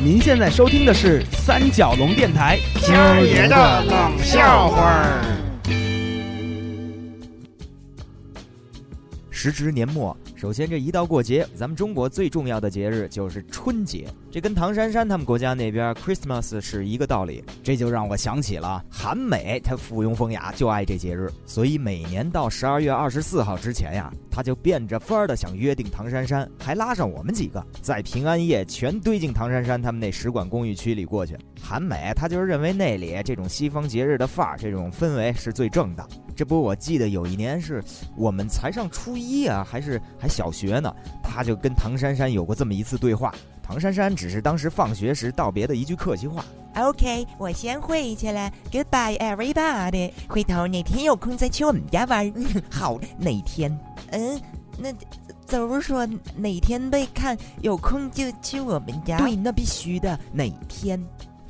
您现在收听的是三角龙电台，今儿爷的冷笑话儿。时值年末，首先这一到过节，咱们中国最重要的节日就是春节，这跟唐珊珊他们国家那边 Christmas 是一个道理。这就让我想起了韩美，她附庸风雅，就爱这节日，所以每年到十二月二十四号之前呀，他就变着法儿的想约定唐珊珊，还拉上我们几个，在平安夜全堆进唐珊珊他们那使馆公寓区里过去。韩美他就是认为那里这种西方节日的范儿，这种氛围是最正的。这不，我记得有一年是我们才上初一啊，还是还小学呢，他就跟唐珊珊有过这么一次对话。唐珊珊只是当时放学时道别的一句客气话。OK，我先回去了，Goodbye everybody。回头哪天有空再去我们家玩。好，哪天？嗯，那就是说哪天被，看有空就去我们家。对，那必须的。哪天？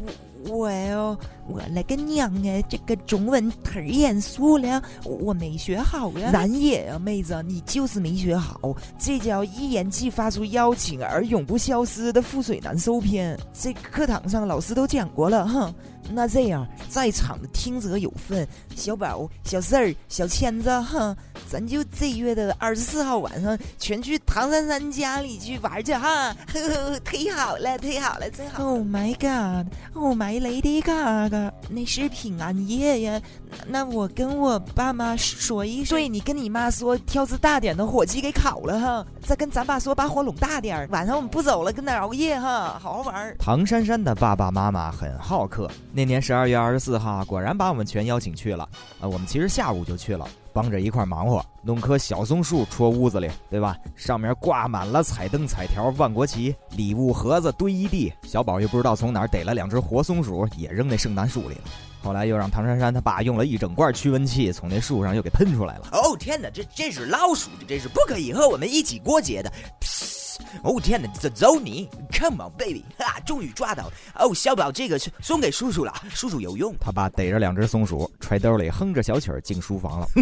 我哦，我勒个娘哎！这个中文忒严肃了，我没学好呀。咱也啊，妹子，你就是没学好，这叫一言既发出邀请而永不消失的覆水难收篇。这课堂上老师都讲过了，哼。那这样，在场的听者有份，小宝、小四儿、小千子，哼，咱就这月的二十四号晚上全去唐珊珊家里去玩去哈，呵呵，忒好了，忒好了，真好。Oh my god，Oh my lady gaga，那是平安夜呀，那我跟我爸妈说一声，对你跟你妈说，挑只大点的火鸡给烤了哈，再跟咱爸说把火拢大点儿，晚上我们不走了，跟那熬夜哈，好好玩。唐珊珊的爸爸妈妈很好客。那年十二月二十四号，果然把我们全邀请去了。啊，我们其实下午就去了，帮着一块忙活，弄棵小松树戳屋子里，对吧？上面挂满了彩灯、彩条、万国旗，礼物盒子堆一地。小宝又不知道从哪儿逮了两只活松鼠，也扔那圣诞树里了。后来又让唐珊珊他爸用了一整罐驱蚊器，从那树上又给喷出来了。哦天哪，这这是老鼠，这是不可以和我们一起过节的。哦天哪，走走你，Come on baby，哈，终于抓到了。哦，小宝，这个是送给叔叔了，叔叔有用。他爸逮着两只松鼠，揣兜里哼着小曲儿进书房了。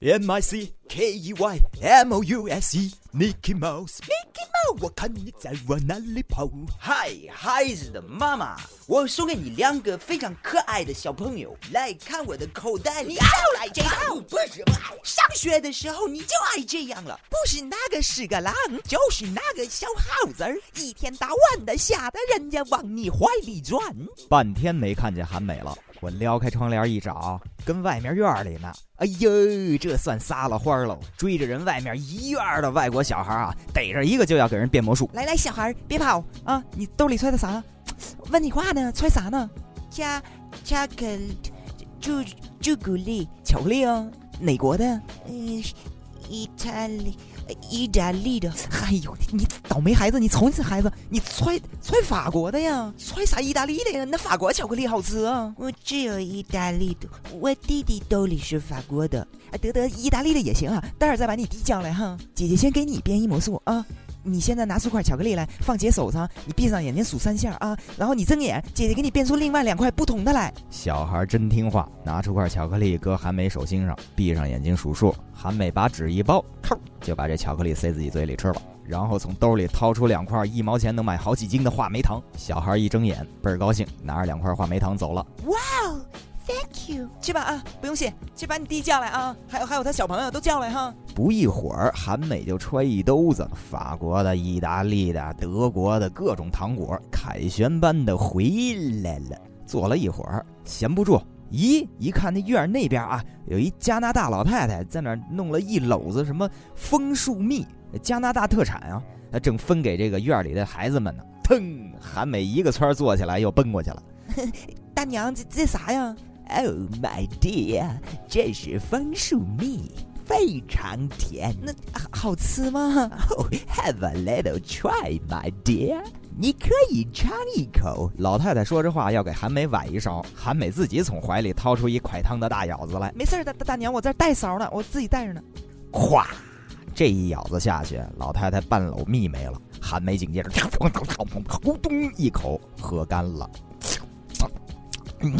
M I C K E Y M O U S E，Mickey Mouse，Mickey Mouse，我看你在往哪里跑。嗨，孩子的妈妈，我送给你两个非常可爱的小朋友，来看我的口袋里。你又来这套，不是吧？上学的时候你就爱这样了，不是那个是个狼，就是那个小耗子儿，一天到晚的吓得人家往你怀里钻。半天没看见韩美了，我撩开窗帘一找，跟外面院里呢。哎呦，这算撒了欢喽！追着人外面一院的外国小孩啊，逮着一个就要给人变魔术。来来，小孩别跑啊！你兜里揣的啥？问你话呢，揣啥呢？加巧克力，朱朱古力，巧克力哦？哪国的？嗯，意大利。意大利的，哎呦，你倒霉孩子！你瞅你这孩子，你揣揣法国的呀？揣啥意大利的呀？那法国巧克力好吃啊！我只有意大利的，我弟弟兜里是法国的。哎，得得，意大利的也行啊，待会儿再把你弟叫来哈。姐姐先给你变一魔术啊！你现在拿出块巧克力来，放姐手上，你闭上眼睛数三下啊，然后你睁眼，姐姐给你变出另外两块不同的来。小孩真听话，拿出块巧克力搁韩美手心上，闭上眼睛数数。韩美把纸一包，扣就把这巧克力塞自己嘴里吃了，然后从兜里掏出两块一毛钱能买好几斤的话梅糖。小孩一睁眼，倍儿高兴，拿着两块话梅糖走了。哇哦！Thank you，去吧啊，不用谢，去把你弟叫来啊，还有还有他小朋友都叫来哈。不一会儿，韩美就揣一兜子法国的、意大利的、德国的各种糖果，凯旋般的回来了。坐了一会儿，闲不住，咦，一看那院那边啊，有一加拿大老太太在那儿弄了一篓子什么枫树蜜，加拿大特产啊，她正分给这个院里的孩子们呢。腾，韩美一个窜坐起来，又奔过去了。大娘，这这啥呀？Oh my dear，这是枫树蜜，非常甜。那好吃吗？Oh, have a little try, my dear。你可以尝一口。老太太说着话，要给韩美崴一勺。韩美自己从怀里掏出一块汤的大舀子来。没事，大大娘，我这带勺呢，我自己带着呢。咵，这一舀子下去，老太太半篓蜜没了。韩美紧接着咕咚一口喝干了。嗯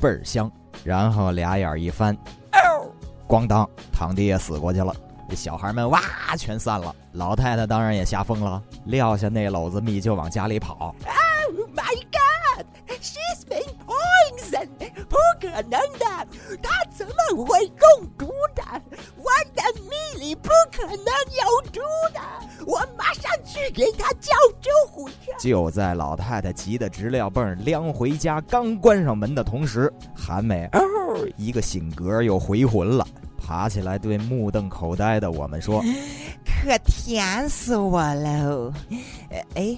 倍儿香，然后俩眼一翻，咣当，堂弟也死过去了。这小孩们哇全散了。老太太当然也吓疯了，撂下那篓子蜜就往家里跑。Oh my God! She's been poisoned！不可能的，她怎么会中毒的？我的蜜里不可能有毒的！我马上去给她叫救护车。就在老太太急得直撂蹦儿，撩回家刚关上门的同时，韩美哦一个醒格又回魂了，爬起来对目瞪口呆的我们说可甜死我喽！呃哎，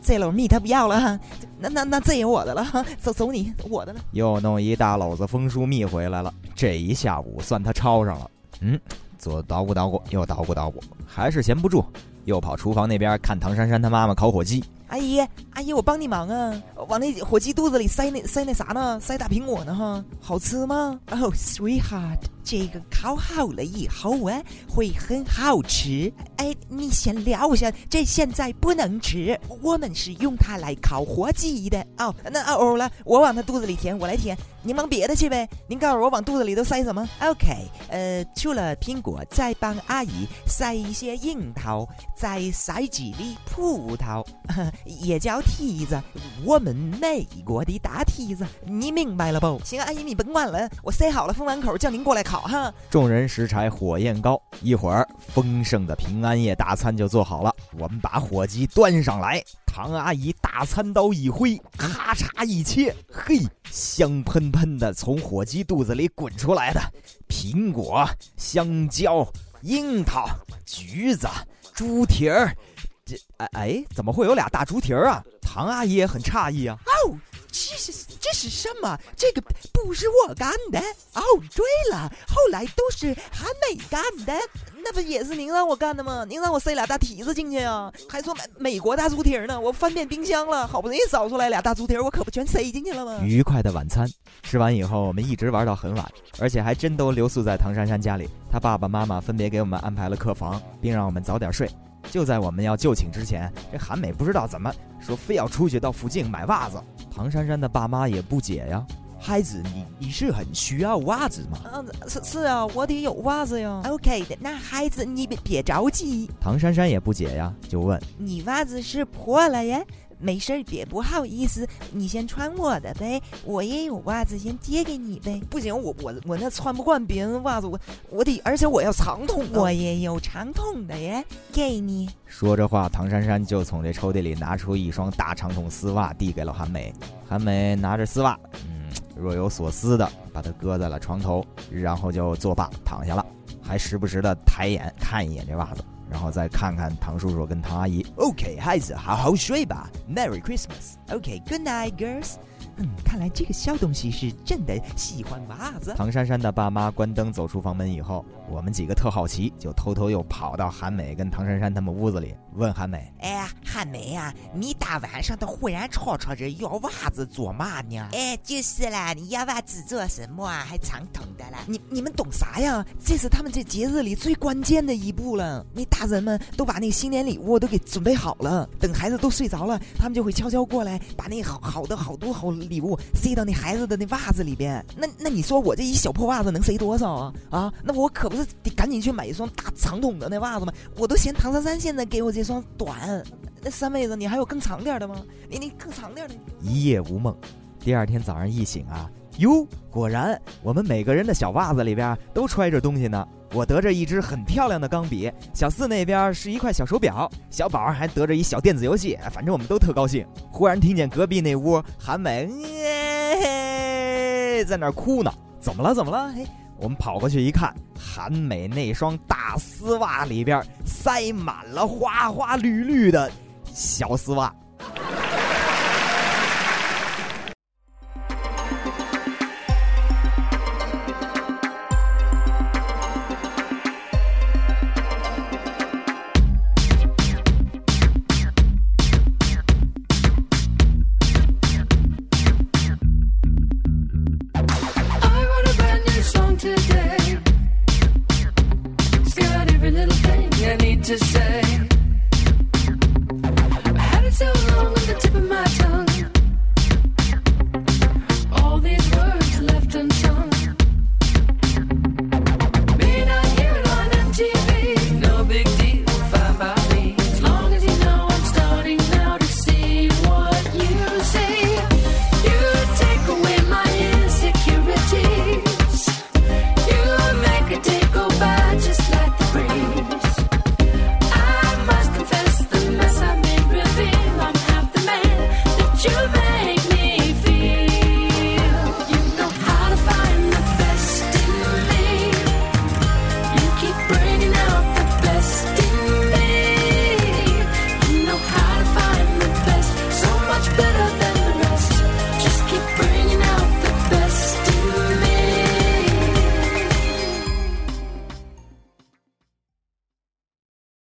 这篓蜜他不要了哈，那那那这也我的了哈，走走你我的了。：“又弄一大篓子枫树蜜回来了。”这一下午算他抄上了。嗯，左捣鼓捣鼓，右捣鼓捣鼓，还是闲不住，又跑厨房那边看唐珊珊她妈妈烤火鸡。阿姨，阿姨，我帮你忙啊！往那火鸡肚子里塞那塞那啥呢？塞大苹果呢哈，好吃吗？Oh sweetheart，这个烤好了以后啊，会很好吃。哎，你先撂下，这现在不能吃。我们是用它来烤火鸡的。哦，那哦哦了，我往它肚子里填，我来填，您忙别的去呗。您告诉我往肚子里都塞什么？OK，呃，除了苹果，再帮阿姨塞一些樱桃，再塞几粒葡萄。也叫梯子，我们美国的大梯子，你明白了不？行，阿姨你甭管了，我塞好了，封完口叫您过来烤哈。众人拾柴火焰高，一会儿丰盛的平安夜大餐就做好了。我们把火鸡端上来，唐阿姨大餐刀一挥，咔嚓一切，嘿，香喷喷的从火鸡肚子里滚出来的苹果、香蕉、樱桃、橘子、猪蹄儿。这哎哎，怎么会有俩大猪蹄儿啊？唐阿姨也很诧异啊。哦，这是这是什么？这个不是我干的。哦，对了，后来都是韩美干的，那不也是您让我干的吗？您让我塞俩大蹄子进去啊，还说美美国大猪蹄儿呢。我翻遍冰箱了，好不容易找出来俩大猪蹄儿，我可不全塞进去了吗？愉快的晚餐吃完以后，我们一直玩到很晚，而且还真都留宿在唐珊珊家里。她爸爸妈妈分别给我们安排了客房，并让我们早点睡。就在我们要就寝之前，这韩美不知道怎么说，非要出去到附近买袜子。唐珊珊的爸妈也不解呀，孩子，你你是很需要袜子吗？嗯，是是啊，我得有袜子呀。OK 的，那孩子你别别着急，唐珊珊也不解呀，就问你袜子是破了呀？没事儿，别不好意思，你先穿我的呗，我也有袜子，先借给你呗。不行，我我我那穿不惯别人袜子，我我得，而且我要长筒的，我也有长筒的耶，给你。说着话，唐珊珊就从这抽屉里拿出一双大长筒丝袜，递给了韩美。韩美拿着丝袜，嗯，若有所思的把它搁在了床头，然后就作罢躺下了，还时不时的抬眼看一眼这袜子。然后再看看唐叔叔跟唐阿姨。OK，孩子，好好睡吧。Merry Christmas。OK，Good、night，girls。嗯，看来这个小东西是真的喜欢袜子。唐珊珊的爸妈关灯走出房门以后，我们几个特好奇，就偷偷又跑到韩美跟唐珊珊他们屋子里，问韩美哎呀，韩美呀、你大晚上的忽然吵吵着要袜子做嘛呢？哎，就是啦，你要袜子做什么啊？还长筒的啦？你你们懂啥呀？这是他们这节日里最关键的一步了。那大人们都把那个新年礼物都给准备好了，等孩子都睡着了，他们就会悄悄过来，把那好好的好多好礼物塞到那孩子的那袜子里边。那那你说我这一小破袜子能塞多少啊？啊，那我可不是得赶紧去买一双大长筒的那袜子吗？我都嫌唐珊珊现在给我这双短。那三妹子，你还有更长点的吗？你你更长点的。一夜无梦。第二天早上一醒啊，哟，果然我们每个人的小袜子里边都揣着东西呢。我得着一支很漂亮的钢笔，小四那边是一块小手表，小宝还得着一小电子游戏，反正我们都特高兴。忽然听见隔壁那屋韩美、呃在那哭呢，怎么了？怎么了？嘿，我们跑过去一看，韩美那双大丝袜里边塞满了花花绿绿的小丝袜。say.